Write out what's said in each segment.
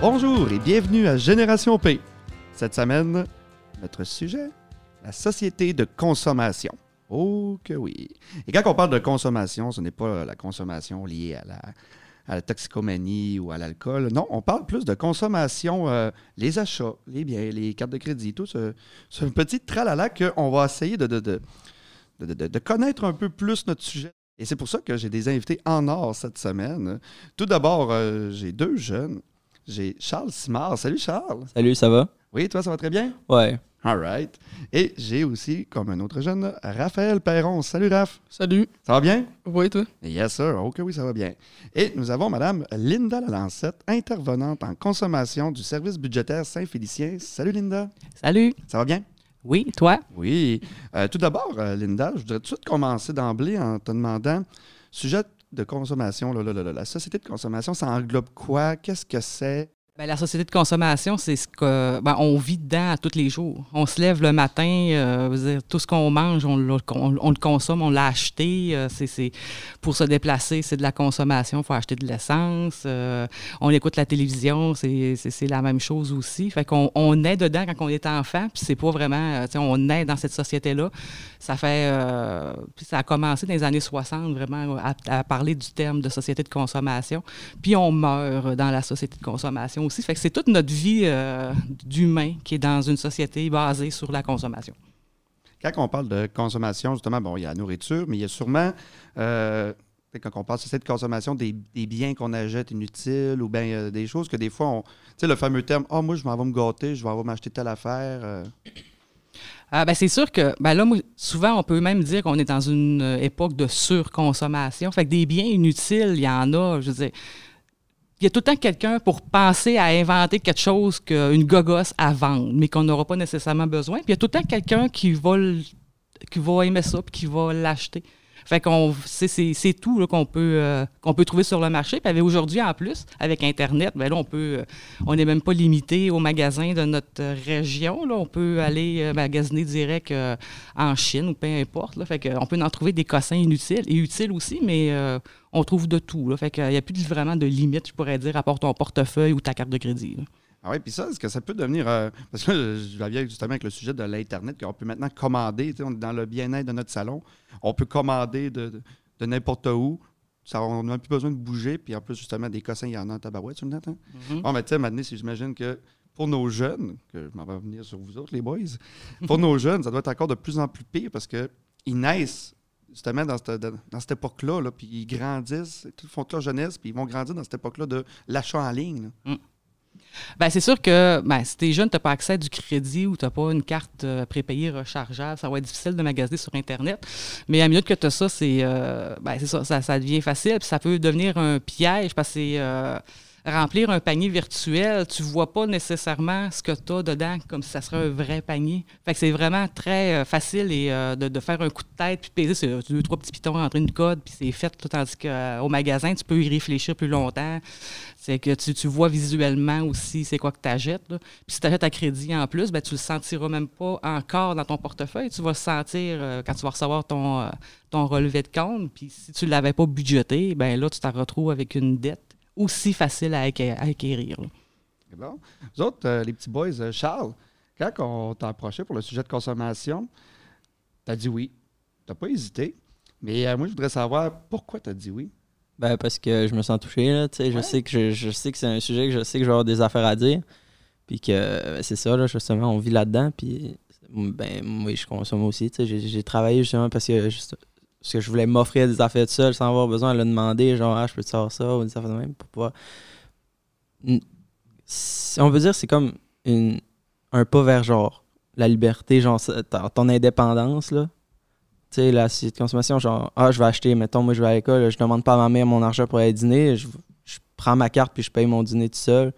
Bonjour et bienvenue à Génération P. Cette semaine, notre sujet, la société de consommation. Oh que oui. Et quand on parle de consommation, ce n'est pas la consommation liée à la, toxicomanie ou à l'alcool. Non, on parle plus de consommation, euh, les achats, les biens, les cartes de crédit, tout ce, ce petit tralala qu'on va essayer de connaître un peu plus notre sujet. Et c'est pour ça que j'ai des invités en or cette semaine. Tout d'abord, euh, j'ai deux jeunes. J'ai Charles Simard. Salut Charles. Salut, ça va? Oui, toi, ça va très bien? Ouais. All right. Et j'ai aussi, comme un autre jeune, Raphaël Perron. Salut Raph. Salut. Ça va bien? Oui, toi? Yes, sir. Ok, oui, ça va bien. Et nous avons Madame Linda Lalancette, intervenante en consommation du service budgétaire Saint-Félicien. Salut Linda. Salut. Ça va bien? Oui, toi? Oui. Euh, tout d'abord, euh, Linda, je voudrais tout de suite commencer d'emblée en te demandant, sujet de consommation, là, là, là, la société de consommation, ça englobe quoi? Qu'est-ce que c'est? Ben, la société de consommation, c'est ce que ben, on vit dedans tous les jours. On se lève le matin, euh, tout ce qu'on mange, on, le consomme, on l'a acheté. euh, pour se déplacer, c'est de la consommation. Il faut acheter de l'essence. euh, on écoute la télévision, c'est, la même chose aussi. Fait qu'on on est dedans quand on est enfant, puis c'est pas vraiment, on est dans cette société-là. Ça fait, ça a commencé dans les années 60 vraiment à, à parler du terme de société de consommation. Puis on meurt dans la société de consommation aussi. Fait que c'est toute notre vie euh, d'humain qui est dans une société basée sur la consommation. Quand on parle de consommation, justement, bon, il y a la nourriture, mais il y a sûrement, euh, quand on parle de de consommation, des, des biens qu'on achète inutiles ou bien euh, des choses que des fois, on, tu sais, le fameux terme, ah, moi, je m'en vais me gâter, je vais m'acheter telle affaire. Ah, ben, c'est sûr que ben là, moi, souvent, on peut même dire qu'on est dans une époque de surconsommation. Fait que des biens inutiles, il y en a. Je veux dire, il y a tout le temps quelqu'un pour penser à inventer quelque chose qu'une gogosse à vendre, mais qu'on n'aura pas nécessairement besoin. Puis il y a tout le temps quelqu'un qui va, qui va aimer ça puis qui va l'acheter. Fait qu'on c'est, tout qu'on peut euh, qu'on peut trouver sur le marché. Puis aujourd'hui en plus avec internet, ben là on peut euh, on n'est même pas limité aux magasins de notre région là, on peut aller euh, magasiner direct en Chine ou peu importe là. Fait qu'on peut en trouver des cossins inutiles et utiles aussi mais on trouve de tout là. Fait qu'il n'y a plus vraiment de limite, je pourrais dire à part ton portefeuille ou ta carte de crédit. là. Ah oui, puis ça, est-ce que ça peut devenir. euh, parce que là, je viens justement avec le sujet de l'Internet, qu'on peut maintenant commander. tu sais, On est dans le bien-être de notre salon. On peut commander de, n'importe où. Ça, on n'a plus besoin de bouger. Puis en plus, justement, des cossins, il y en a en tabarouette, tu me dis, hein? Bon, mais tu sais, maintenant, si j'imagine que pour nos jeunes, que je m'en vais venir sur vous autres, les boys, pour nos jeunes, ça doit être encore de plus en plus pire parce qu'ils naissent justement dans cette, dans, cette époque-là, là, puis ils grandissent, ils font toute leur jeunesse, puis ils vont grandir dans cette époque-là de l'achat en ligne. là. Ben, c'est sûr que ben, si t'es jeune, t'as pas accès à du crédit ou t'as pas une carte euh, prépayée rechargeable, ça va être difficile de magasiner sur Internet. Mais à minute que t'as ça, c'est euh, ben, c'est ça, ça, ça devient facile. Puis ça peut devenir un piège parce que c'est euh, remplir un panier virtuel, tu vois pas nécessairement ce que tu as dedans comme si ça serait un vrai panier. Fait que c'est vraiment très euh, facile et, euh, de, faire un coup de tête puis peser sur deux, trois petits pitons, rentrer une code, puis c'est fait. Tout, tandis qu'au magasin, tu peux y réfléchir plus longtemps. C'est que tu, vois visuellement aussi c'est quoi que tu achètes. Puis si tu achètes à crédit en plus, ben, tu le sentiras même pas encore dans ton portefeuille. Tu vas le sentir euh, quand tu vas recevoir ton, euh, ton relevé de compte. Puis si tu ne l'avais pas budgété, ben là, tu t'en retrouves avec une dette aussi facile à, acqué- à acquérir. bon. Vous autres, euh, les petits boys, euh, Charles, quand on t'a approché pour le sujet de consommation, t'as dit oui. T'as pas hésité. Mais euh, moi, je voudrais savoir pourquoi t'as dit oui? Ben, parce que je me sens touché, là. Tu sais, Ouais. je sais que je, je sais que c'est un sujet que je sais que je vais avoir des affaires à dire. Puis que ben, c'est ça, là, justement, on vit là-dedans. Puis, ben, moi, je consomme aussi. Tu sais, j'ai, j'ai travaillé justement parce que, juste- parce que je voulais m'offrir des affaires tout seul sans avoir besoin de le demander. Genre, ah, je peux te savoir ça ou des affaires de même pour pouvoir. On peut dire c'est comme une, un pas vers genre la liberté, genre ton indépendance, là. Tu sais, la société de consommation, genre, ah, je vais acheter, mettons, moi, je vais à l'école, je demande pas à ma mère mon argent pour aller dîner, je, je prends ma carte puis je paye mon dîner tout seul.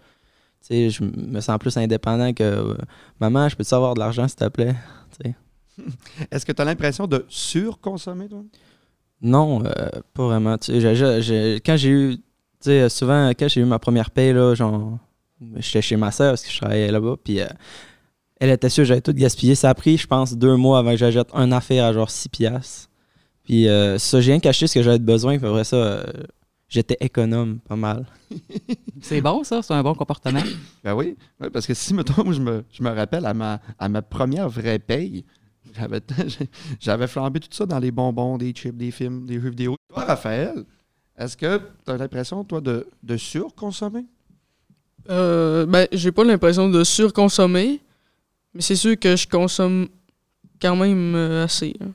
Tu sais, je me sens plus indépendant que euh, maman, je peux te savoir de l'argent, s'il te plaît. Est-ce que tu as l'impression de surconsommer, toi? Non, euh, pas vraiment. Tu sais, quand j'ai eu, tu sais, souvent, quand j'ai eu ma première paye, là, genre, j'étais chez ma soeur parce que je travaillais là-bas, puis euh, elle était sûre que j'avais tout gaspillé. Ça a pris, je pense, deux mois avant que j'achète un affaire à genre 6 piastres. Puis euh, ça, j'ai rien caché ce que j'avais besoin, puis après ça, euh, j'étais économe pas mal. C'est bon, ça? C'est un bon comportement? Ben oui, parce que si, mettons, je me, je me rappelle à ma, à ma première vraie paye, j'avais, j'avais flambé tout ça dans les bonbons, des chips, des films, des jeux vidéo. Toi, Raphaël, est-ce que tu as l'impression, toi, de, de surconsommer? Euh, ben, j'ai pas l'impression de surconsommer, mais c'est sûr que je consomme quand même euh, assez. hein.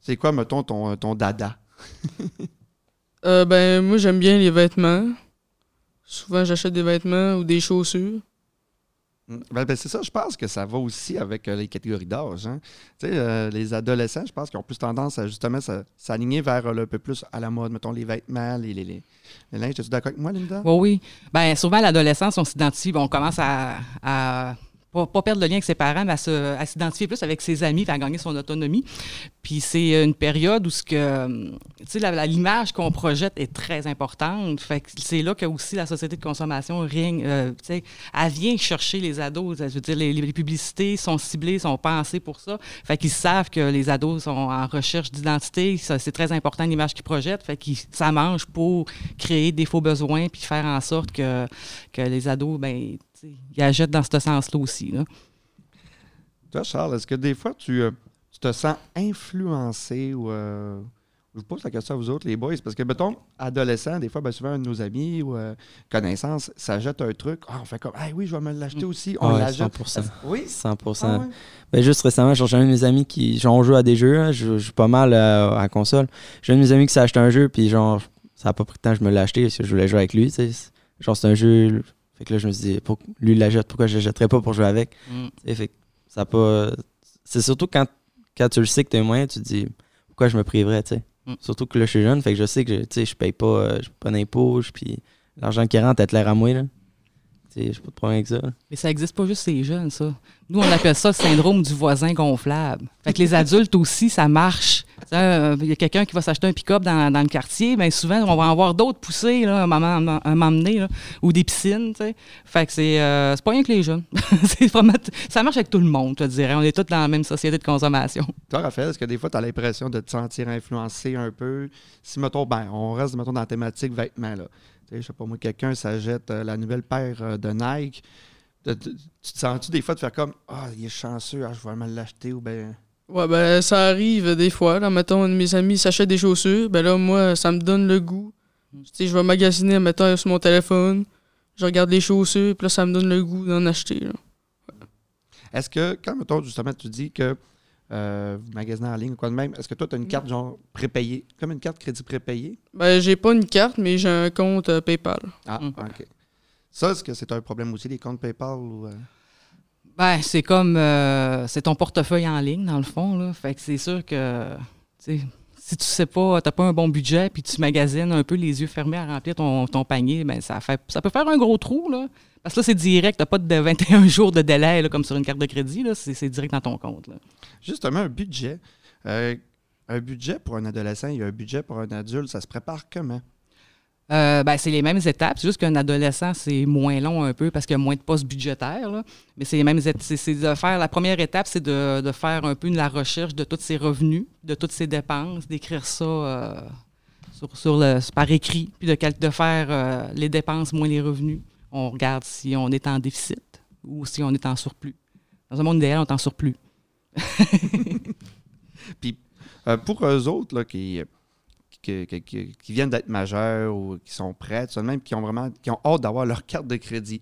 C'est quoi, mettons, ton, ton dada? Euh, ben, moi, j'aime bien les vêtements. Souvent, j'achète des vêtements ou des chaussures. Ben, ben, c'est ça, je pense que ça va aussi avec euh, les catégories d'âge. hein. Euh, les adolescents, je pense qu'ils ont plus tendance à justement s'a- s'aligner vers euh, le peu plus à la mode, mettons les vêtements, les, les, les, les linges. Es-tu d'accord avec moi, Linda? Oui, oui. Ben, souvent, à l'adolescence, on s'identifie, on commence à pas, pas perdre le lien avec ses parents, mais à s'identifier plus avec ses amis, à gagner son autonomie. Puis c'est une période où ce que, la- l'image qu'on projette est très importante. Fait que c'est là que aussi la société de consommation règne, euh, elle vient chercher les ados. Je veux dire, les, les publicités sont ciblées, sont pensées pour ça. Fait qu'ils savent que les ados sont en recherche d'identité. C'est très important l'image qu'ils projettent. Fait qu'ils ça mange pour créer des faux besoins puis faire en sorte que, que les ados, ben, sais, ils achètent dans ce sens-là aussi. Là. Toi, Charles, est-ce que des fois tu, euh, tu te sens influencé ou. euh, je vous pose la question à vous autres, les boys, parce que, mettons, adolescent, des fois, ben, souvent, un de nos amis ou euh, connaissances s'achète un truc. Ah, on fait comme, ah oui, je vais me l'acheter aussi. On Ouais, l'achète. 100%. Oui? 100%. Ah ouais. Ben, juste récemment, j'ai un de mes amis qui. Genre, on joue à des jeux, hein, je joue pas mal euh, à la console. J'ai un de mes amis qui s'est acheté un jeu, puis genre, ça a pas pris de temps, je me l'ai acheté parce que je voulais jouer avec lui, tu sais. Genre, c'est un jeu. Fait que là, je me suis dit, pour, lui, il l'achète, pourquoi je l'achèterais pas pour jouer avec? Mm. Fait que ça pas. C'est surtout quand, quand tu le sais que un moyen, tu te dis, pourquoi je me priverais, tu sais? Mm. Surtout que là, je suis jeune, fait que je sais que je, je paye pas, euh, je paye pas d'impôts, puis l'argent qui rentre, être l'air à moi, là. J'ai pas de problème avec ça. Mais ça n'existe pas juste chez les jeunes, ça. Nous, on appelle ça le syndrome du voisin gonflable. Fait que les adultes aussi, ça marche. Euh, Il y a quelqu'un qui va s'acheter un pick-up dans, dans le quartier, bien souvent, on va en voir d'autres poussés, là, un moment, un moment donné, là, ou des piscines, tu sais. Fait que c'est euh, pas rien que les jeunes. Vraiment ça marche avec tout le monde, je te dirais. On est tous dans la même société de consommation. Toi, Raphaël, est-ce que des fois, tu as l'impression de te sentir influencé un peu? Si, mettons, ben, on reste, mettons, dans la thématique vêtements, là. Tu sais, je sais pas, moi, quelqu'un s'achète euh, la nouvelle paire euh, de Nike. De- de- tu te sens-tu des fois de faire comme, ah, il est chanceux, ah, je vais me l'acheter, ou ben. Ouais, ben, ça arrive des fois. Là, mettons, un de mes amis s'achète des chaussures. Ben là, moi, ça me donne le goût. Tu sais, je vais magasiner, mettons, sur mon téléphone. Je regarde les chaussures, puis là, ça me donne le goût d'en acheter. là. Est-ce que, quand, mettons, justement, tu dis que euh, vous magasinez en ligne ou quoi de même, est-ce que toi, tu as une carte, genre, prépayée, comme une carte crédit prépayée? Ben, j'ai pas une carte, mais j'ai un compte euh, PayPal. Ah, Mm. OK. Ça, est-ce que c'est un problème aussi, les comptes PayPal? Ou, euh? Ben, c'est comme. euh, c'est ton portefeuille en ligne, dans le fond, là. Fait que c'est sûr que. si tu sais pas, t'as pas un bon budget, puis tu magasines un peu les yeux fermés à remplir ton, ton panier, ben ça fait ça peut faire un gros trou, là. Parce que là, c'est direct, t'as pas de 21 jours de délai, là, comme sur une carte de crédit. C'est direct dans ton compte, là. Justement, un budget. Euh, un budget pour un adolescent et un budget pour un adulte, ça se prépare comment? Euh, ben, c'est les mêmes étapes. C'est juste qu'un adolescent, c'est moins long un peu parce qu'il y a moins de postes budgétaires. là. Mais c'est les mêmes étapes. C'est, de faire, la première étape, c'est de, de faire un peu de la recherche de tous ses revenus, de toutes ses dépenses, d'écrire ça euh, sur, sur le, par écrit, puis de faire euh, les dépenses moins les revenus. On regarde si on est en déficit ou si on est en surplus. Dans un monde idéal, on est en surplus. Puis euh, pour eux autres là, qui, qui, qui- qui- qui viennent d'être majeurs ou qui sont prêts, tout même qui ont vraiment qui ont hâte d'avoir leur carte de crédit.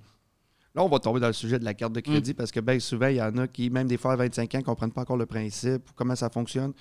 Là, on va tomber dans le sujet de la carte de crédit parce que bien souvent, il y en a qui, même des fois à 25 ans, ne comprennent pas encore le principe ou comment ça fonctionne.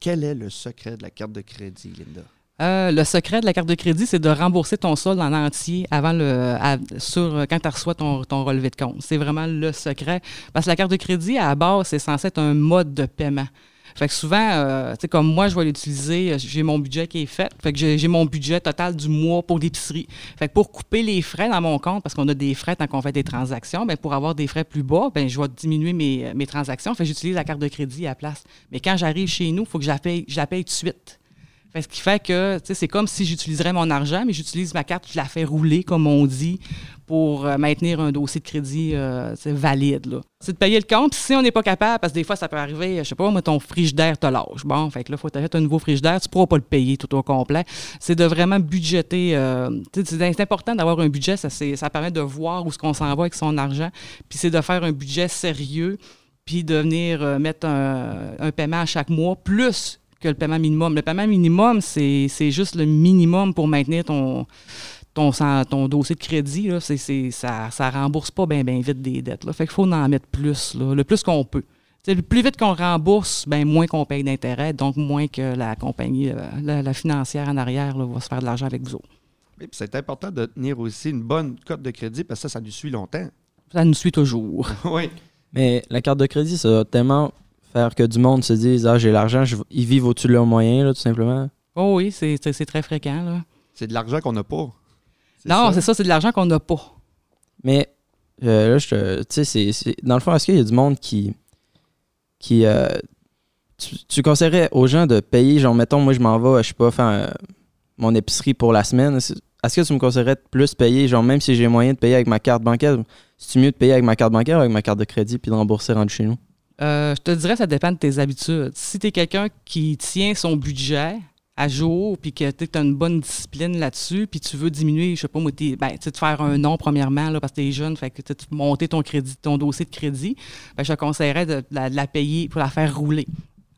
Quel est le secret de la carte de crédit, Linda? Euh, le secret de la carte de crédit, c'est de rembourser ton solde en entier avant le, sur, quand tu reçois ton, ton relevé de compte. C'est vraiment le secret. Parce que la carte de crédit, à la base, c'est censé être un mode de paiement. Fait que souvent, euh, comme moi, je vais l'utiliser, euh, j'ai mon budget qui est fait. Fait que j'ai mon budget total du mois pour l'épicerie. Fait que pour couper les frais dans mon compte, parce qu'on a des frais quand on fait des transactions, ben pour avoir des frais plus bas, ben je vais diminuer mes, transactions. Fait que j'utilise la carte de crédit à la place. Mais quand j'arrive chez nous, il faut que je la paye tout de suite. Ce qui fait que c'est comme si j'utiliserais mon argent, mais j'utilise ma carte, je la fais rouler, comme on dit, pour euh, maintenir un dossier de crédit euh, valide. C'est de payer le compte. Si on n'est pas capable, parce que des fois, ça peut arriver, je sais pas, moi, ton frigidaire te lâche. Bon, fait que là, il faut t'acheter un nouveau frigidaire, tu ne pourras pas le payer tout au complet. C'est de vraiment budgéter. euh, c'est important d'avoir un budget, ça, ça permet de voir où ce qu'on s'en va avec son argent. Puis c'est de faire un budget sérieux, puis de venir mettre un, un paiement à chaque mois, plus que le paiement minimum. Le paiement minimum, c'est c'est juste le minimum pour maintenir ton, ton, ton dossier de crédit. Là. Ça ne rembourse pas bien vite des dettes. Là. Fait qu'il faut en mettre plus, là, le plus qu'on peut. Le plus vite qu'on rembourse, ben moins qu'on paye d'intérêt, donc moins que la compagnie, euh, la, la financière en arrière là, va se faire de l'argent avec vous autres. C'est important de tenir aussi une bonne cote de crédit parce que ça, ça nous suit longtemps. Ça nous suit toujours. oui. Mais la carte de crédit, ça va tellement faire que du monde se dise Ah, j'ai l'argent, je- ils vivent au-dessus de leurs moyens, là, tout simplement. Oh oui, c'est c'est- c'est très fréquent. Là. C'est de l'argent qu'on n'a pas. Non, c'est ça, c'est de l'argent qu'on n'a pas. Mais euh, là, je te. Tu sais, c'est- c'est- dans le fond, est-ce qu'il y a du monde qui. qui euh, tu, tu conseillerais aux gens de payer, genre, mettons, moi, je m'en vais, je sais pas, faire euh, mon épicerie pour la semaine. Est-ce est-ce que tu me conseillerais de plus payer, genre, même si j'ai moyen de payer avec ma carte bancaire, c'est mieux de payer avec ma carte bancaire ou avec ma carte de crédit puis de rembourser rendu chez nous? Euh, je te dirais, ça dépend de tes habitudes. Si tu es quelqu'un qui tient son budget à jour, puis que tu as une bonne discipline là-dessus, puis tu veux diminuer, je sais pas, moi, ben, de faire un nom premièrement, là, parce que tu es jeune, fait que tu monter ton dossier de crédit, ben, je te conseillerais de la payer pour la faire rouler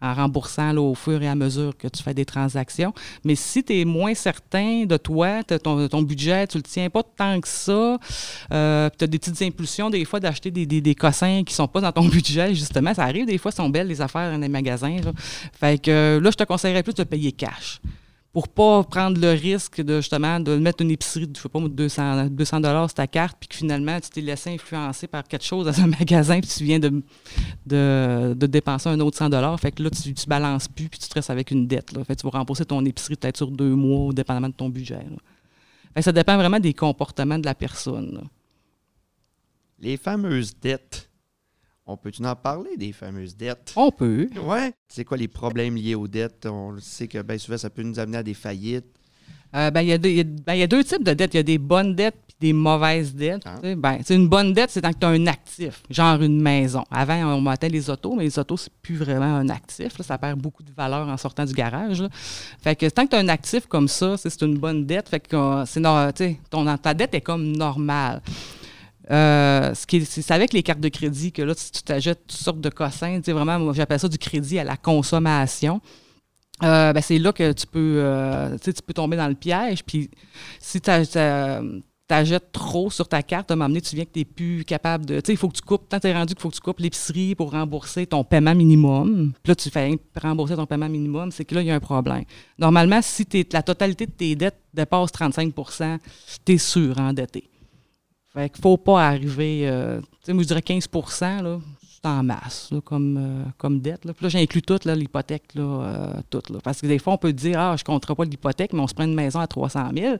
en remboursant là, au fur et à mesure que tu fais des transactions. Mais si tu es moins certain de toi, ton, ton budget, tu le tiens pas tant que ça, euh, tu as des petites impulsions des fois d'acheter des, des, des cossins qui sont pas dans ton budget, justement. Ça arrive des fois, sont belles les affaires dans les magasins. là. Fait que euh, là, je te conseillerais plus de payer cash. Pour pas prendre le risque de justement de mettre une épicerie de je sais pas, moi, de 200 200 dollars sur ta carte, puis que finalement tu t'es laissé influencer par quelque chose dans un magasin, puis tu viens de, dépenser un autre 100 dollars. Fait que là, tu, balances plus, puis tu te restes avec une dette. Là. Fait tu vas rembourser ton épicerie peut-être sur deux mois, dépendamment de ton budget. ça dépend vraiment des comportements de la personne. Les fameuses dettes. On peut-tu en parler des fameuses dettes? On peut. Ouais. C'est quoi les problèmes liés aux dettes? On sait que bien souvent, ça peut nous amener à des faillites. Euh, ben, il y, a deux- il y a- ben, il y a deux types de dettes. Il y a des bonnes dettes et des mauvaises dettes. Ah. Ben, sais, une bonne dette, c'est quand tu as un actif, genre une maison. Avant, on mettait les autos, mais les autos, c'est plus vraiment un actif. là. Ça perd beaucoup de valeur en sortant du garage. là. Fait que tant que tu as un actif comme ça, c'est c'est une bonne dette. Fait que euh, c'est ton, ta dette est comme normale. Euh, c'est avec les cartes de crédit que là, si tu t'achètes toutes sortes de cossins, tu sais, vraiment, j'appelle ça du crédit à la consommation. Euh, ben, c'est là que tu peux, euh, tu peux tomber dans le piège. Puis si tu achètes trop sur ta carte, à un moment donné, tu viens que tu n'es plus capable de. Tu sais, il faut que tu coupes. Tant tu es rendu qu'il faut que tu coupes l'épicerie pour rembourser ton paiement minimum. Puis là, tu fais rembourser ton paiement minimum, c'est que là, il y a un problème. Normalement, si la totalité de tes dettes dépasse 35 tu es sûr endetté. Fait qu'il faut pas arriver. euh, tu sais, je dirais 15 là, en masse, comme, euh, comme dette. Là. Puis là, j'inclus tout, l'hypothèque, là, euh. Là. Parce que des fois, on peut dire, ah, je ne compterai pas l'hypothèque, mais on se prend une maison à 300 000.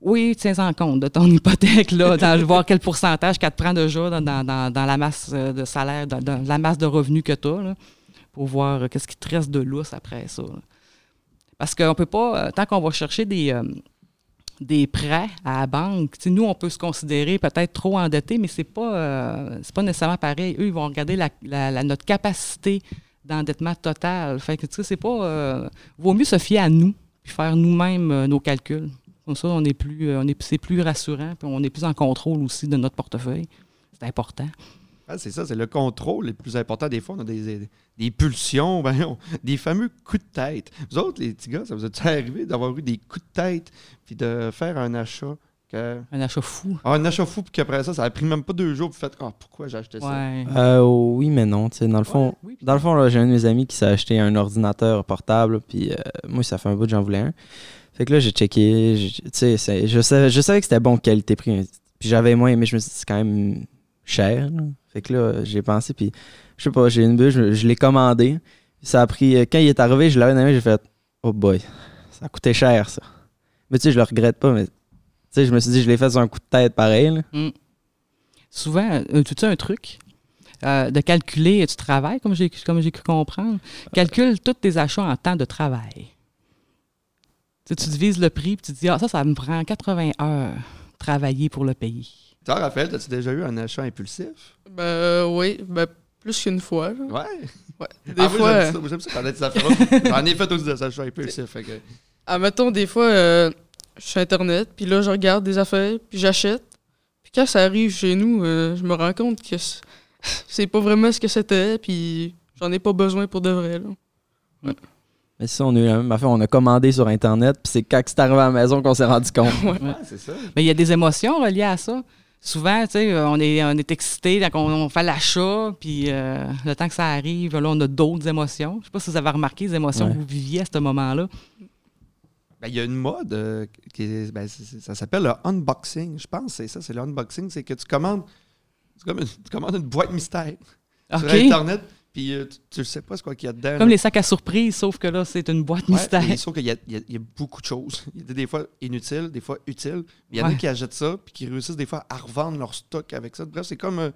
Oui, tiens en compte de ton hypothèque, là, dans, voir quel pourcentage qu'elle te prend déjà dans, dans- dans- la masse de salaire, dans, dans la masse de revenus que tu as, pour voir qu'est-ce qui te reste de lousse après ça. Parce qu'on peut pas, tant qu'on va chercher des, des prêts à la banque, nous, on peut se considérer peut-être trop endetté, mais c'est pas, euh, pas nécessairement pareil. Eux, ils vont regarder notre capacité d'endettement total. Fait c'est pas... euh, vaut mieux se fier à nous, puis faire nous-mêmes euh, nos calculs. Comme ça, on est plus, c'est plus rassurant, puis on est plus en contrôle aussi de notre portefeuille. C'est important. Ah, c'est ça, c'est le contrôle le plus important. Des fois, on a des, des- des pulsions, ben, on- des fameux coups de tête. Vous autres, les petits gars, ça vous est arrivé d'avoir eu des coups de tête puis de faire un achat que... Un achat fou. Ah, un achat fou, puis qu'après ça, ça a pris même pas deux jours, puis vous faites Ah, pourquoi j'ai acheté ça? Ouais. Euh, oui, mais non. tu sais, Dans le fond, Oui, Dans le fond, là, j'ai un de mes amis qui s'est acheté un ordinateur portable, puis euh, moi, ça fait un bout que j'en voulais un. Fait que là, j'ai checké, je savais, je savais que c'était bon qualité-prix, puis j'avais moins aimé, je me suis dit, c'est quand même cher. là. Fait que là, j'ai pensé, puis je sais pas, j'ai une bulle, je, je l'ai commandé. Ça a pris, euh, quand il est arrivé, je l'avais dans la main, j'ai fait, oh boy, ça a coûté cher, ça. Mais tu sais, je le regrette pas, mais tu sais, je me suis dit, je l'ai fait sur un coup de tête pareil. là. souvent, euh, tu sais un truc euh, de calculer, tu travailles, comme j'ai comme j'ai cru comprendre. Calcule tous tes achats en temps de travail. Tu, sais, tu divises le prix, puis tu te dis, ah, ça, ça me prend 80 heures travailler pour le pays. Toi, Raphaël, as-tu déjà eu un achat impulsif? Ben oui, ben plus qu'une fois. là. Ouais? Ouais. Des Ah, moi, fois, j'aime ça. Moi, j'aime ça parler de ces affaires-là. J'en ai fait aussi des achats impulsifs. fait que- ah, mettons, des fois, euh, je suis sur Internet, puis là, je regarde des affaires, puis j'achète. Puis quand ça arrive chez nous, euh, je me rends compte que c'est pas vraiment ce que c'était, puis j'en ai pas besoin pour de vrai. Là. Mais ça, on a eu la même affaire. On a commandé sur Internet, puis c'est quand c'est arrivé à la maison qu'on s'est rendu compte. Ouais, c'est ça. Mais il y a des émotions reliées à ça. Souvent, tu sais, on est, on est excité, donc on, on fait l'achat, puis euh, le temps que ça arrive, là, on a d'autres émotions. Je sais pas si vous avez remarqué les émotions Ouais. que vous viviez à ce moment-là. Ben, il y a une mode euh, qui est- ben, ça s'appelle le unboxing. Je pense que c'est ça, c'est le unboxing. C'est que tu commandes, c'est comme une, tu commandes une boîte mystère sur. Internet, puis euh, tu, le sais pas ce qu'il y a dedans. Comme là. les sacs à surprise, sauf que là, c'est une boîte Ouais, mystère. mais Sauf qu'il y a, y y beaucoup de choses. Il y a des, fois inutiles, des fois utiles. Il y en a Ouais. qui achètent ça, puis qui réussissent des fois à revendre leur stock avec ça. Bref, c'est comme. euh,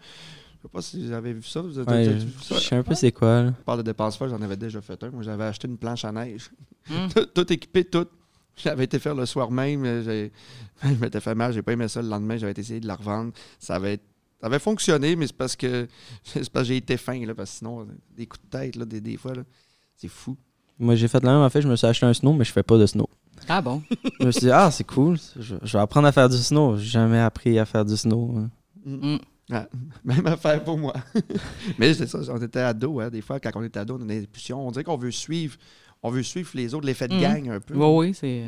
je sais pas si vous avez vu ça. Vous avez Ouais, vu ça? je sais un peu c'est quoi. là. Je parle de dépenses folles, j'en avais déjà fait un. Moi, j'avais acheté une planche à neige. Hmm. tout, tout équipé, tout. J'avais été faire le soir même. euh, j'ai- Je m'étais fait mal, j'ai pas aimé ça. Le lendemain, j'avais essayé de la revendre. Ça avait, ça avait fonctionné, mais c'est parce que c'est parce que j'ai été fin, là, parce que sinon, des coups de tête, là, des, des fois, là, c'est fou. Moi, j'ai fait la même affaire. Je me suis acheté un snow, mais je fais pas de snow. Ah bon? Je me suis dit, ah, c'est cool. Je, je vais apprendre à faire du snow. J'ai jamais appris à faire du snow. hein. Mm. Mm. Ah, même affaire pour moi. mais c'est ça, on était ados, hein, des fois, quand on était ado, on a des impulsions. On dirait qu'on veut suivre. On veut suivre les autres, l'effet de Mhm. gang un peu. Oui, oui, c'est.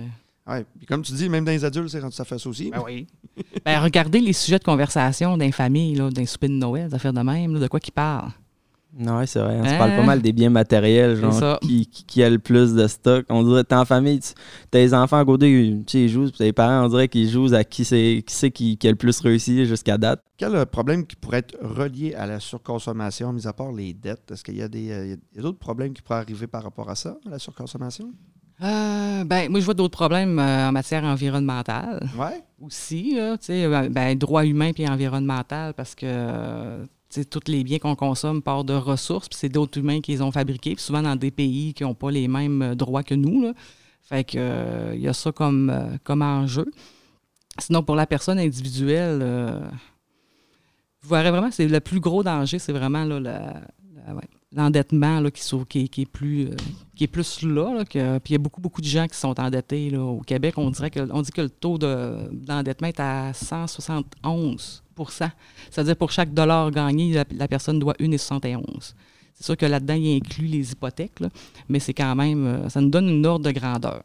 Ouais. Puis comme tu dis, même dans les adultes, c'est rendu ça fait ça aussi. Ben oui. ben, regardez les sujets de conversation d'un famille, là, d'un souper de Noël, des affaires de même, là, de quoi qu'ils parlent. Non, ouais, c'est vrai. On se Hein? parle pas mal des biens matériels, genre, qui, qui, qui a le plus de stock. On dirait, t'es en famille, tu t'as les enfants à côté, tu sais, ils jouent, puis t'as les parents, on dirait qu'ils jouent à qui c'est qui, c'est qui, qui a le plus réussi jusqu'à date. Quel euh, problème qui pourrait être relié à la surconsommation, mis à part les dettes? Est-ce qu'il y a des euh, il y a d'autres problèmes qui pourraient arriver par rapport à ça, à la surconsommation? Euh, ben, moi, je vois d'autres problèmes euh, en matière environnementale Ouais. aussi, là, tu sais, euh, ben, droit humain puis environnemental, parce que euh, tu sais, tous les biens qu'on consomme partent de ressources, puis c'est d'autres humains qui les ont fabriqués, puis souvent dans des pays qui n'ont pas les mêmes droits que nous. Là. Fait que il y a ça comme, comme enjeu. Sinon, pour la personne individuelle, vous verrez vraiment, c'est le plus gros danger, c'est vraiment là, la- la- ouais, l'endettement qui, est- plus, euh, qui est plus là. puis il y a beaucoup, beaucoup de gens qui sont endettés. Au Québec, on, dirait que, dit que le taux de- d'endettement est à 171% C'est-à-dire pour chaque dollar gagné, la, personne doit 1,71 C'est sûr que là-dedans, il inclut les hypothèques, mais c'est quand même, euh, ça nous donne une ordre de grandeur.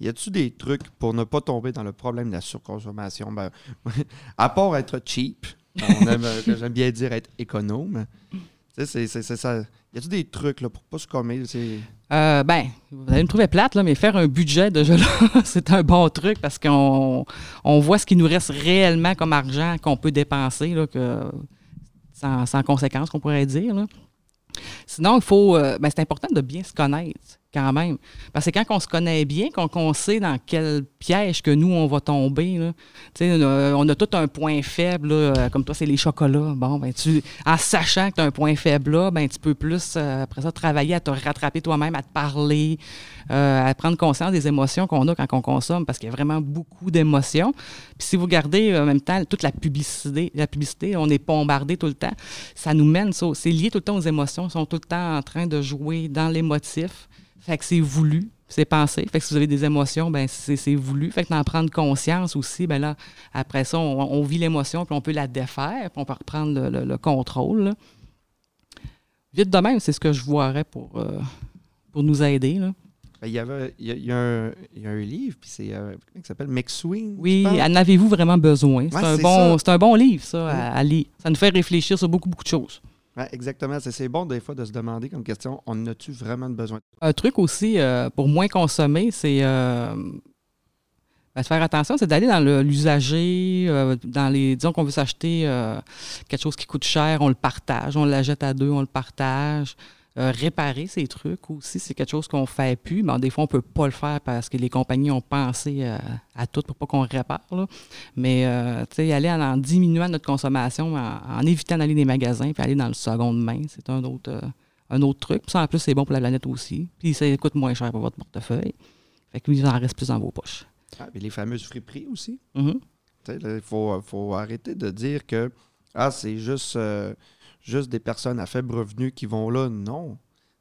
Y a-tu des trucs pour ne pas tomber dans le problème de la surconsommation? Ben, à part être cheap, euh, j'aime bien dire être économe. C'est- ça. Y a-tu des trucs là, pour pas? C'est... Euh, ben, vous allez me trouver plate, là, mais faire un budget déjà là, c'est un bon truc parce qu'on on voit ce qui nous reste réellement comme argent qu'on peut dépenser, là, que, sans, sans conséquence, qu'on pourrait dire. là. Sinon, il faut. euh, ben, c'est important de bien se connaître quand même. Parce que quand on se connaît bien, qu'on qu'on sait dans quel piège que nous, on va tomber, on a tout un point faible, euh, comme toi, c'est les chocolats. Bon, ben, tu, en sachant que tu as un point faible là, ben, tu peux plus, euh, après ça, travailler à te rattraper toi-même, à te parler, euh, à prendre conscience des émotions qu'on a quand on consomme, parce qu'il y a vraiment beaucoup d'émotions. Puis si vous regardez en même temps toute la publicité, la publicité, on est bombardé tout le temps, ça nous mène, c'est lié tout le temps aux émotions, ils sont tout le temps en train de jouer dans l'émotif. Fait que c'est voulu, c'est pensé. Fait que si vous avez des émotions, ben c'est voulu. Fait que d'en prendre conscience aussi, ben là, après ça, on, on vit l'émotion, puis on peut la défaire, puis on peut reprendre le, le- le contrôle. là. Vite de même, c'est ce que je voirais pour, euh, pour nous aider. là. Ben, il y avait il y a, il y a un, il y a un livre, puis c'est euh, comment il s'appelle? McSween? Oui, en avez-vous vraiment besoin? C'est Ouais, un, bon, un bon livre, ça, à, à lire. Ça nous fait réfléchir sur beaucoup, beaucoup de choses. Exactement. C'est, bon des fois de se demander comme question, on a-tu vraiment besoin? Un truc aussi euh, pour moins consommer, c'est euh, ben, faire attention, c'est d'aller dans l'usager, euh, dans les. Disons qu'on veut s'acheter euh, quelque chose qui coûte cher, on le partage, on l'achète à deux, on le partage. Euh, réparer ces trucs aussi, c'est quelque chose qu'on fait plus. Mais des fois, on peut pas le faire parce que les compagnies ont pensé euh, à tout pour pas qu'on répare. là. Mais euh, aller en, en diminuant notre consommation, en, en évitant d'aller dans les magasins, puis aller dans le seconde main, c'est un autre, euh, un autre truc. Puis ça, en plus, c'est bon pour la planète aussi. Puis ça coûte moins cher pour votre portefeuille. Fait que il en reste plus dans vos poches. Ah, mais les fameuses friperies aussi. Mhm. Là, Il faut, faut arrêter de dire que ah, c'est juste, euh, juste des personnes à faible revenu qui vont là. Non.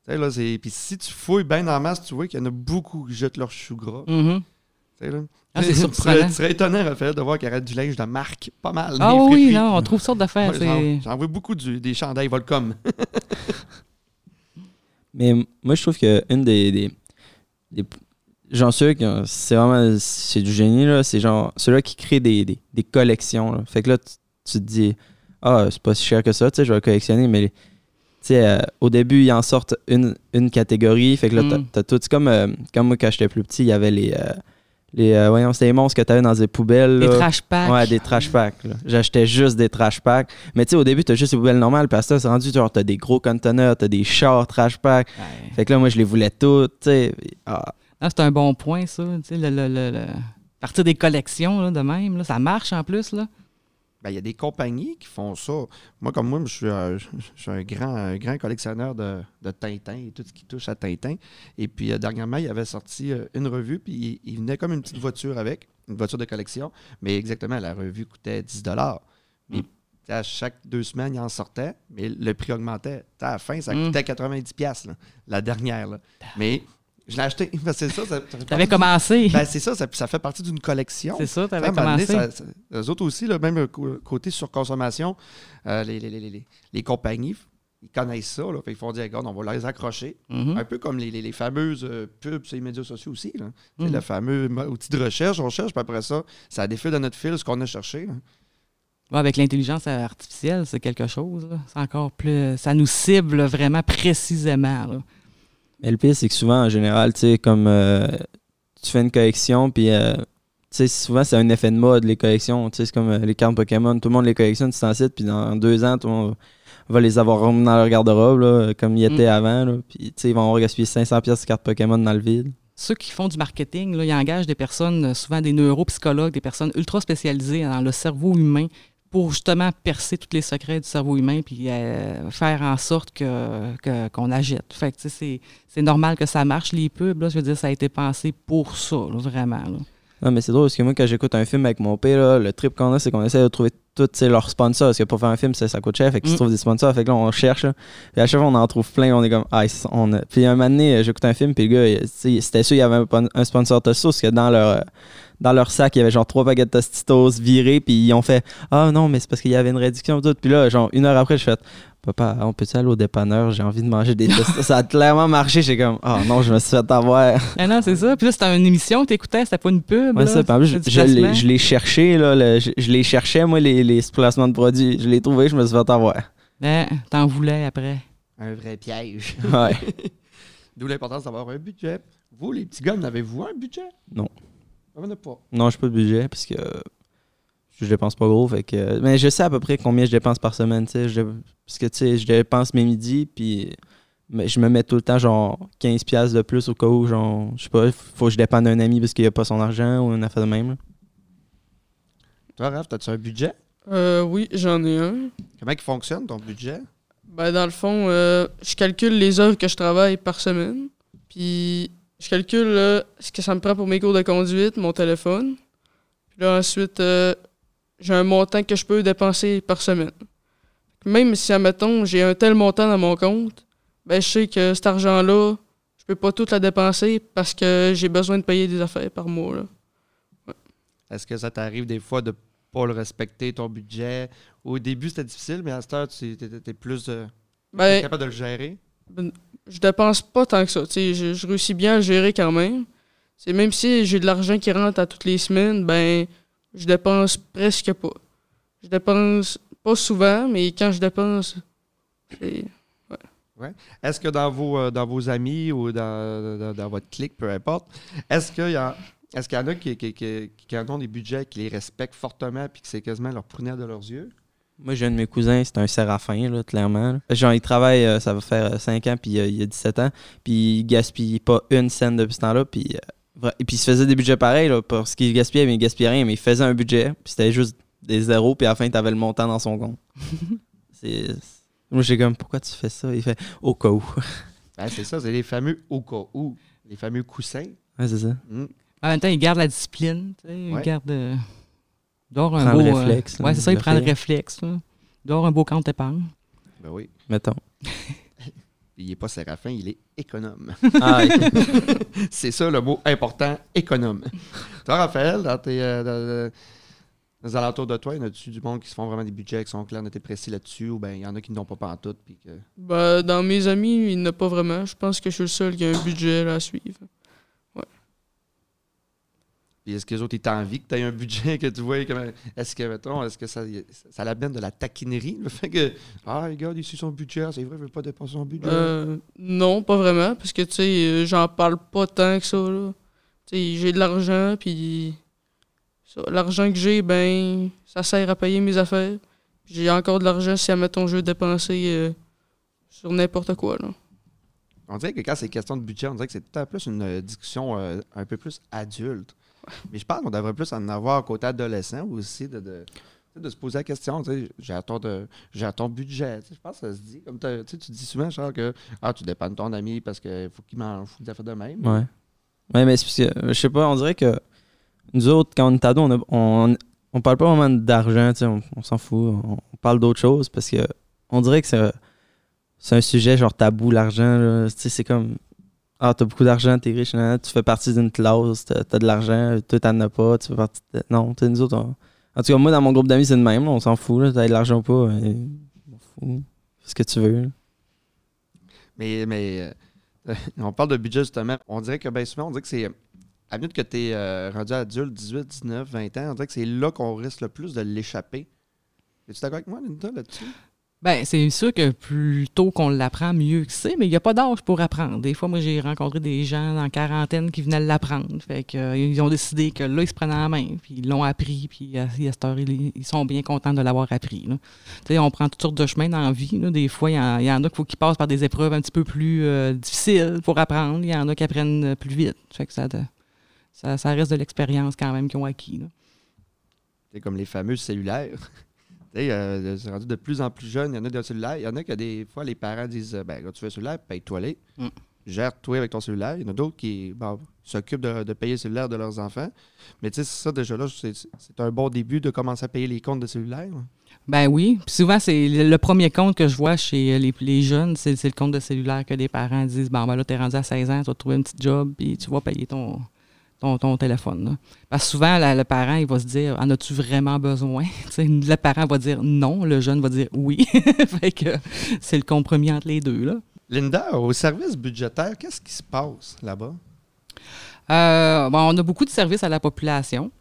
Là, c'est- Puis si tu fouilles bien en masse, tu vois qu'il y en a beaucoup qui jettent leur chou gras. Mhm. Là. Ah, c'est surprenant. serais, tu serais étonnant, Raphaël, de voir qu'il y aurait du linge de marque pas mal. Ah oui, friperies. non, on trouve sortes d'affaires. J'en j'en vois beaucoup du- des chandails Volcom. Mais moi, je trouve que une des. des, des qui ont- c'est vraiment c'est du génie là c'est genre ceux-là qui créent des, des, des collections là. fait que là tu, tu te dis ah c'est pas si cher que ça tu sais je vais le collectionner mais tu sais euh, au début ils en sortent une, une catégorie fait que là t'as- Mm. t'as tout c'est comme euh, comme moi quand j'étais plus petit il y avait les euh, les euh, voyons c'était les monstres que t'avais dans des poubelles Des là. trash packs. Ouais, des trash packs. J'achetais juste des trash packs. Mais tu sais, au début, t'as juste les poubelles normales. À ça, c'est rendu, genre, t'as des gros conteneurs, t'as des chars trash packs. Ouais. Fait que là, moi, je les voulais toutes, tu sais. Ah, Ah, c'est un bon point, ça. Tu sais, le, le- le- le- Partir des collections là, de même, là, ça marche en plus. Là. Ben, il y a des compagnies qui font ça. Moi, comme moi, je suis, un- je suis un, grand, un grand collectionneur de, de Tintin et tout ce qui touche à Tintin. Et puis, euh, dernièrement, il avait sorti euh, une revue, puis il, il venait comme une petite voiture avec, une voiture de collection. Mais exactement, la revue coûtait 10 Mais Mm. à chaque deux semaines, il en sortait, mais le prix augmentait. À la fin, ça Mm. coûtait 90 pièces la dernière. là. Mais je l'ai acheté. que c'est ça. ça, ça T'avais commencé. Ben, c'est ça, ça, ça fait partie d'une collection. c'est ça, t'avais donné, commencé. ça- eux autres aussi, là, même euh, côté surconsommation, euh, les, les, les, les, les compagnies, ils connaissent ça. Là, qu'ils font dire, regarde, on va les accrocher. Mhm. Un peu comme les, les, les fameuses euh, pubs sur les médias sociaux aussi. Là. Mhm. Le fameux outil de recherche, on cherche, puis après ça, ça défile dans notre fil ce qu'on a cherché. là. Ouais, avec l'intelligence artificielle, c'est quelque chose. C'est encore plus. Ça nous cible vraiment précisément. là. Mais le pire, c'est que souvent, en général, tu sais, comme euh, tu fais une collection, puis euh, tu sais, souvent, c'est un effet de mode, les collections. Tu sais, c'est comme euh, les cartes Pokémon. Tout le monde les collectionne, tu t'en cites, puis dans deux ans, tout le monde va les avoir remis dans leur garde-robe, là, comme il était Mm. avant. Là. Puis, tu sais, ils vont avoir gaspillé 500 pièces de cartes Pokémon dans le vide. Ceux qui font du marketing, là, ils engagent des personnes, souvent des neuropsychologues, des personnes ultra spécialisées dans le cerveau humain pour justement percer tous les secrets du cerveau humain puis euh, faire en sorte que, qu'on agite. Fait que, c'est, c'est normal que ça marche, les pubs. Là, je veux dire, ça a été pensé pour ça, là, vraiment. là. Non, mais c'est drôle parce que moi, quand j'écoute un film avec mon père, là, le trip qu'on a, c'est qu'on essaie de trouver tous leurs sponsors. Parce que pour faire un film, ça, ça coûte cher. Fait qu'ils se Mm. trouvent des sponsors. Fait que là, on cherche. Là. Puis à chaque fois, on en trouve plein. On est comme, ah, on a... Puis un moment donné, j'écoute un film. Puis le gars, c'était sûr, il y avait un, pon- un sponsor Tostitos. Parce que dans leur, dans leur sac, il y avait genre trois paquets de Tostitos virés. Puis ils ont fait, ah non, mais c'est parce qu'il y avait une réduction. Tout. Puis là, genre, une heure après, je fais, papa, on peut-tu aller au dépanneur? J'ai envie de manger des Tostitos. ça a clairement marché. J'ai comme, oh non, je me suis fait avoir. Ah non, c'est ça. Puis là, c'était une émission que t'écoutais, c'était pas une pub. Ouais, là. ça, plus, je, je l'ai- placement. je l'ai cherché, là, le- je, je les cherchais, moi, les, les placements de produits. Je l'ai trouvé, je me suis fait avoir. Ben, t'en voulais après. Un vrai piège. Ouais. D'où l'importance d'avoir un budget. Vous, les petits gars, n'avez-vous un budget? Non. On n'en a pas. Non, je pas de budget parce que je dépense pas gros. Fait que, mais je sais à peu près combien je dépense par semaine. tu sais, Je, parce que tu sais, je dépense mes midis, puis mais je me mets tout le temps genre 15$ piastres de plus au cas où, genre, je sais pas, faut que je dépende d'un ami parce qu'il a pas son argent ou une affaire de même. là. Toi, Raph, as-tu un budget? Euh, oui, j'en ai un. Comment il fonctionne ton budget? Ben, dans le fond, euh, je calcule les heures que je travaille par semaine. Puis, je calcule ce que ça me prend pour mes cours de conduite, mon téléphone. Puis là, ensuite, euh, j'ai un montant que je peux dépenser par semaine. Même si, admettons, j'ai un tel montant dans mon compte, ben, je sais que cet argent-là, je peux pas tout la dépenser parce que j'ai besoin de payer des affaires par mois. Là. Est-ce que ça t'arrive des fois de pas le respecter, ton budget? Au début, c'était difficile, mais à cette heure, tu es, plus euh, Ben, capable de le gérer? Je dépense pas tant que ça. Je, je réussis bien à gérer quand même. C'est même si j'ai de l'argent qui rentre à toutes les semaines, ben je dépense presque pas. Je dépense pas souvent, mais quand je dépense, c'est Est-ce que dans vos, euh, dans vos amis ou dans, dans- dans votre clique, peu importe, est-ce qu'il y, a- est-ce qu'il y en a qui, qui, qui- qui en ont des budgets, qui les respectent fortement puis que c'est quasiment leur prunelle de leurs yeux? Moi, j'ai un de mes cousins, c'est un séraphin, là, clairement. là. Genre, il travaille, euh, ça va faire 5 ans, puis euh, il a 17 ans, puis il gaspille pas une scène depuis ce temps-là, puis, euh, et puis il se faisait des budgets pareils, là, parce qu'il gaspillait, mais il gaspillait rien, mais il faisait un budget, puis c'était juste des zéros, puis à la fin, t'avais le montant dans son compte. c'est... Moi, j'ai comme, pourquoi tu fais ça? Il fait, au cas où. Ben, c'est ça, c'est les fameux au cas où, les fameux coussins. Ouais, c'est ça. Mm. En même temps, il garde la discipline. tu sais, Il Ouais. garde. Euh, avoir un Prend beau. le euh, réflexe, ouais, c'est ça, il prend le réflexe. doit avoir un beau compte épargne. Ben oui. Mettons. Il n'est pas séraphin, il est économe. Ah. C'est ça le mot important, économe. Toi, Raphaël, dans tes, euh, dans- dans les alentours de toi, y en a-tu du monde qui se font vraiment des budgets qui sont clairs, et précis là-dessus, ou bien il y en a qui n'ont pas pantoute, puis que... Ben, dans mes amis, il n'y en a pas vraiment. Je pense que je suis le seul qui a un budget là, à suivre. Puis est-ce que les autres, ils t'envient que tu aies un budget, que tu vois comment... Est-ce que, mettons, est-ce que ça, ça l'amène de la taquinerie, le fait que, ah, regarde, ici son budget, c'est vrai, il veut pas dépenser son budget. Euh, non, pas vraiment, parce que, tu sais, euh, j'en parle pas tant que ça, là. Tu sais, j'ai de l'argent, puis l'argent que j'ai, ben, ça sert à payer mes affaires. J'ai encore de l'argent si, admettons, je veux dépenser euh, sur n'importe quoi, là. On dirait que quand c'est question de budget, on dirait que c'est tout à plus une discussion euh, un peu plus adulte. Mais je pense qu'on devrait plus en avoir côté adolescent aussi, de, de, de se poser la question, j'ai ton, ton budget. Je pense que ça se dit. Comme tu dis souvent, genre, que ah, tu dépends de ton ami parce qu'il faut qu'il mange faut des affaires de même. Ouais. Ouais, mais c'est parce que, je sais pas, on dirait que nous autres, quand on est ado, on, on, on parle pas vraiment d'argent, on, on s'en fout. On, parle d'autre chose parce que on dirait que c'est, un sujet genre tabou, l'argent. c'est comme Ah, t'as beaucoup d'argent, t'es riche, tu fais partie d'une classe, t'as, t'as de l'argent, toi t'en as pas, tu fais partie de... Non, tu nous autres, en tout cas, moi, dans mon groupe d'amis, c'est le même, on s'en fout, t'as de l'argent ou pas, euh, on. Fais ce que tu veux. Mais, mais euh, on parle de budget justement. On dirait que bien souvent, on dirait que c'est. À minute que tu es rendu adulte, 18, 19, 20 ans, on dirait que c'est là qu'on risque le plus de l'échapper. Es-tu d'accord avec moi, Linda, là-dessus? Ben, c'est sûr que plus tôt qu'on l'apprend, mieux que c'est, mais il n'y a pas d'âge pour apprendre. Des fois, moi, j'ai rencontré des gens en quarantaine qui venaient l'apprendre. Fait que, euh, ils ont décidé que là, ils se prenaient en main, puis ils l'ont appris, puis à, cette heure, ils, sont bien contents de l'avoir appris. Tu sais, on prend toutes sortes de chemins dans la vie. Des fois, il y, en- a qu'il faut qu'ils passent par des épreuves un petit peu plus euh, difficiles pour apprendre. Il y en a qui apprennent euh, plus vite. Fait que ça, ça, reste de l'expérience quand même qu'ils ont acquis. C'est comme les fameux cellulaires. Euh, c'est rendu de plus en plus jeune. Il y en a des cellulaires. Il y en a que des fois, les parents disent euh, ben, quand tu fais un cellulaire, paye-toi les. Mm. Gère-toi avec ton cellulaire. Il y en a d'autres qui bon, s'occupent de, de payer le cellulaire de leurs enfants. Mais tu sais, ça, déjà là, c'est un bon début de commencer à payer les comptes de cellulaire. Ben oui. Puis souvent, c'est le premier compte que je vois chez les, les jeunes, c'est c'est le compte de cellulaire que les parents disent Bon, ben là, t'es rendu à 16 ans, tu vas te trouver un petit job, puis tu vas payer ton, ton, ton téléphone. là. Parce que souvent, la- le parent, il va se dire En as-tu vraiment besoin? Le parent va dire non, le jeune va dire oui. fait que c'est le compromis entre les deux. Là. Linda, au service budgétaire, qu'est-ce qui se passe là-bas? Euh, bon, on a beaucoup de services à la population.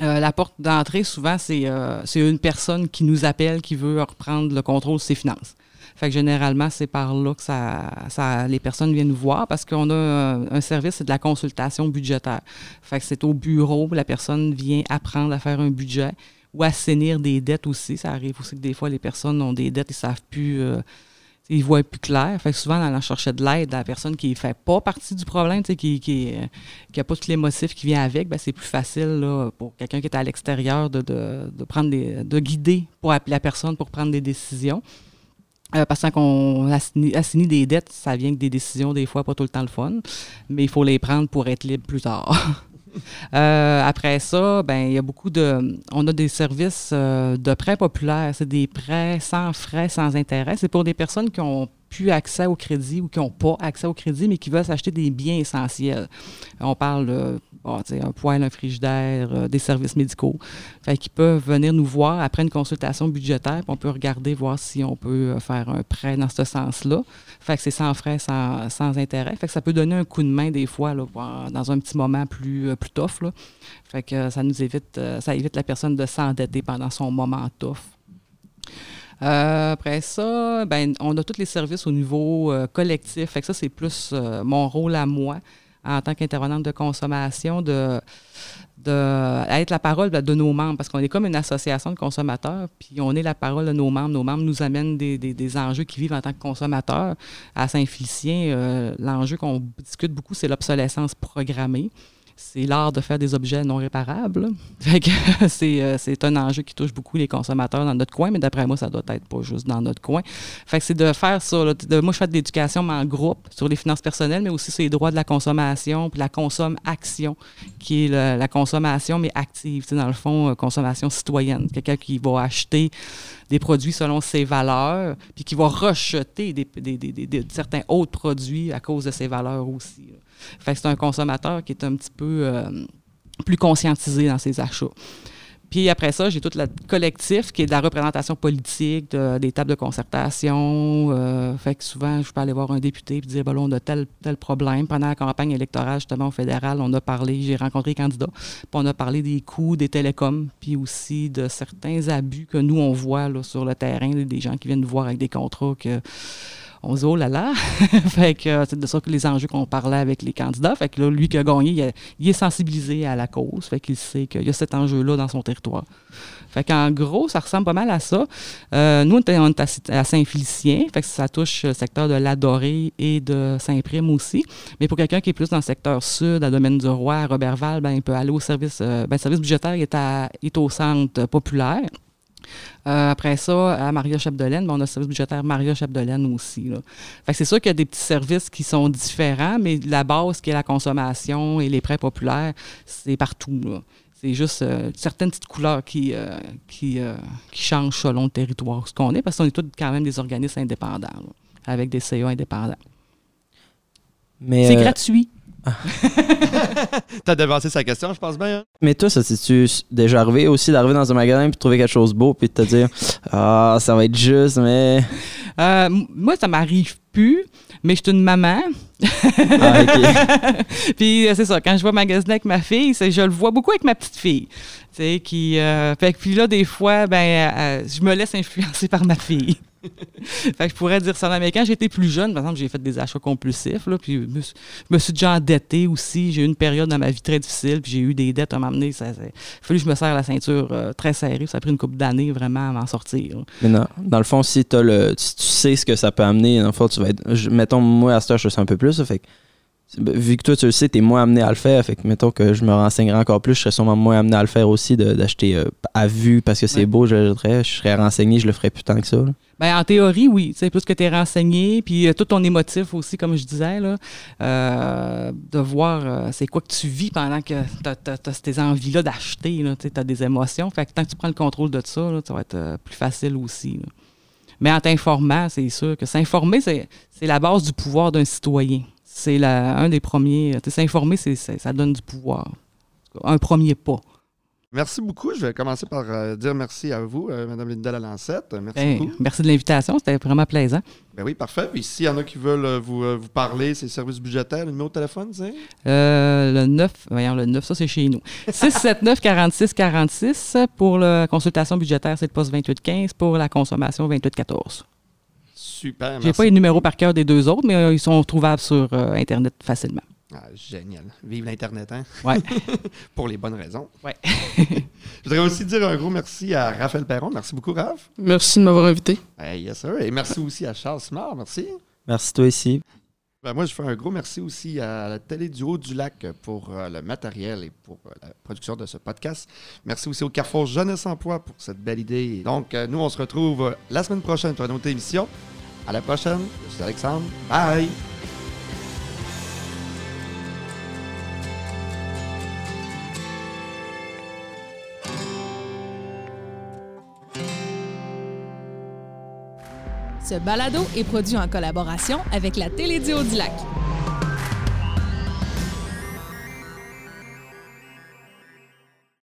Euh, la porte d'entrée, souvent, c'est euh, c'est une personne qui nous appelle, qui veut reprendre le contrôle de ses finances. Fait que généralement, c'est par là que ça, les personnes viennent nous voir parce qu'on a euh, un service, c'est de la consultation budgétaire. Fait que c'est au bureau, la personne vient apprendre à faire un budget ou assainir des dettes aussi. Ça arrive aussi que des fois, les personnes ont des dettes, ils savent plus, euh, ils voient plus clair. Fait que souvent, on chercher de l'aide à la personne qui ne fait pas partie du problème, qui, euh, qui n'a pas tous les motifs qui viennent avec, ben, c'est plus facile là, pour quelqu'un qui est à l'extérieur de, de, de prendre de guider pour la personne pour prendre des décisions. Euh, parce que quand on assigne, assigne des dettes, ça vient avec des décisions, des fois pas tout le temps le fun, mais il faut les prendre pour être libre plus tard. Euh, après ça, ben il y a beaucoup de. On a des services euh, de prêts populaires. C'est des prêts sans frais, sans intérêt. C'est pour des personnes qui ont plus accès au crédit ou qui n'ont pas accès au crédit, mais qui veulent s'acheter des biens essentiels. On parle de un poêle, un frigidaire, euh, des services médicaux. Fait qu'ils peuvent venir nous voir après une consultation budgétaire, on peut regarder, voir si on peut euh, faire un prêt dans ce sens-là. Fait que c'est sans frais, sans, sans intérêt. Fait que ça peut donner un coup de main des fois là, dans un petit moment plus, euh, plus tough. Là. Fait que ça nous évite, ça évite la personne de s'endetter pendant son moment tough. Euh, après ça, ben, on a tous les services au niveau euh, collectif. Fait que ça, c'est plus euh, mon rôle à moi en tant qu'intervenante de consommation de, de la parole de, de nos membres parce qu'on est comme une association de consommateurs puis on est la parole de nos membres. Nos membres nous amènent des, des- des enjeux qu'ils vivent en tant que consommateurs. À Saint-Félicien, euh, l'enjeu qu'on discute beaucoup, c'est l'obsolescence programmée. C'est l'art de faire des objets non réparables. Euh, c'est un enjeu qui touche beaucoup les consommateurs dans notre coin, mais d'après moi, ça doit être pas juste dans notre coin. Fait que c'est de faire ça. moi, je fais de l'éducation mais en groupe sur les finances personnelles, mais aussi sur les droits de la consommation, puis la consomme-action, qui est la consommation, mais active. Dans le fond, euh, consommation citoyenne. Quelqu'un qui va acheter des produits selon ses valeurs, puis qui va rejeter des, des- des- certains autres produits à cause de ses valeurs aussi. Fait que c'est un consommateur qui est un petit peu euh, plus conscientisé dans ses achats. Puis après ça, j'ai tout le collectif qui est de la représentation politique, de- des tables de concertation. euh, fait que souvent, je peux aller voir un député et dire, ben on a tel, tel problème. Pendant la campagne électorale, justement, au fédéral, on a parlé, j'ai rencontré les candidats, puis on a parlé des coûts des télécoms, puis aussi de certains abus que nous, on voit là, sur le terrain, des gens qui viennent nous voir avec des contrats que on se dit, oh là là. fait que euh, c'est de ça que les enjeux qu'on parlait avec les candidats. Fait que là, lui qui a gagné, il, est sensibilisé à la cause. Fait qu'il sait qu'il y a cet enjeu-là dans son territoire. Fait qu'en gros, ça ressemble pas mal à ça. Euh, nous, on est à, Saint-Félicien. Fait que ça touche le secteur de l'Adoré et de Saint-Prime aussi. Mais pour quelqu'un qui est plus dans le secteur sud, à Domaine du Roi, à Robertval, ben, il peut aller au service. euh, ben, le service budgétaire est, à, est au centre populaire. Euh, après ça, à Maria-Chapdelaine, ben, on a le service budgétaire Maria-Chapdelaine aussi. Là. Fait que c'est sûr qu'il y a des petits services qui sont différents, mais la base qui est la consommation et les prêts populaires, c'est partout. là. C'est juste euh, certaines petites couleurs qui, euh, qui, qui changent selon le territoire, ce qu'on est, parce qu'on est tous quand même des organismes indépendants, là, avec des CA indépendants. Mais, C'est gratuit. T'as devancé sa question, je pense bien. hein? mais toi, ça t'es-tu déjà arrivé aussi d'arriver dans un magasin puis de trouver quelque chose de beau puis de te dire Ah, ça va être juste, mais. Euh, moi, ça m'arrive plus, mais je suis une maman. Ah, ok. puis euh, c'est ça, quand je vais magasiner avec ma fille, c'est, je le vois beaucoup avec ma petite fille. Tu sais, qui. euh, fait que puis là, des fois, ben, euh, je me laisse influencer par ma fille. fait que je pourrais dire ça. Mais quand j'étais plus jeune, par exemple, j'ai fait des achats compulsifs, là, puis je me, suis, je me suis déjà endetté aussi. J'ai eu une période dans ma vie très difficile, puis j'ai eu des dettes à m'amener. Il a fallu que je me serre la ceinture euh, très serrée. Ça a pris une couple d'années vraiment à m'en sortir. Mais non, dans le fond, si t'as le, si tu sais ce que ça peut amener, dans le fond, tu vas être. mettons, moi, à heure, je sais un peu plus. ça fait que, vu que toi, tu le sais, t'es moins amené à le faire. Fait que, mettons que je me renseignerai encore plus, je serais sûrement moins amené à le faire aussi, d'acheter euh, à vue parce que c'est Ouais. beau, je l'achèterais. Je serais renseigné, je le ferais plus tant que ça. là. Ben, en théorie, oui. Tu sais, plus que tu es renseigné, puis euh, tout ton émotif aussi, comme je disais, là, euh, de voir euh, c'est quoi que tu vis pendant que tu as, ces envies-là d'acheter. Tu as des émotions. Fait que tant que tu prends le contrôle de ça, là, ça va être plus facile aussi. là. Mais en t'informant, c'est sûr que s'informer, c'est c'est la base du pouvoir d'un citoyen. C'est un des premiers. S'informer, ça donne du pouvoir. Un premier pas. Merci beaucoup. Je vais commencer par euh, dire merci à vous, euh, Mme Linda Lalancette. Merci Ben, beaucoup. merci de l'invitation. C'était vraiment plaisant. Ben oui, parfait. Puis s'il y en a qui veulent euh, vous, vous parler, c'est services budgétaires, le numéro de téléphone, c'est? Le 9, voyons, le 9, ça c'est chez nous. 679 46 46 pour la consultation budgétaire, c'est le poste 2815 pour la consommation 2814. Super, J'ai pas les numéros par cœur des deux autres, mais euh, ils sont trouvables sur euh, internet facilement. Ah, génial. Vive l'Internet, hein? Ouais. Pour les bonnes raisons. Ouais. Je voudrais aussi dire un gros merci à Raphaël Perron. Merci beaucoup, Raph. Merci de m'avoir invité. Hey, yes, sir. Et merci aussi à Charles Smart. Merci. Merci, toi ici. Ben, moi, je fais un gros merci aussi à la Télé du Haut-du-Lac pour euh, le matériel et pour euh, la production de ce podcast. Merci aussi au Carrefour Jeunesse Emploi pour cette belle idée. Donc, euh, nous, on se retrouve euh, la semaine prochaine pour une autre émission. À la prochaine. Je Alexandre. Bye! Ce balado est produit en collaboration avec la Télédio du Lac.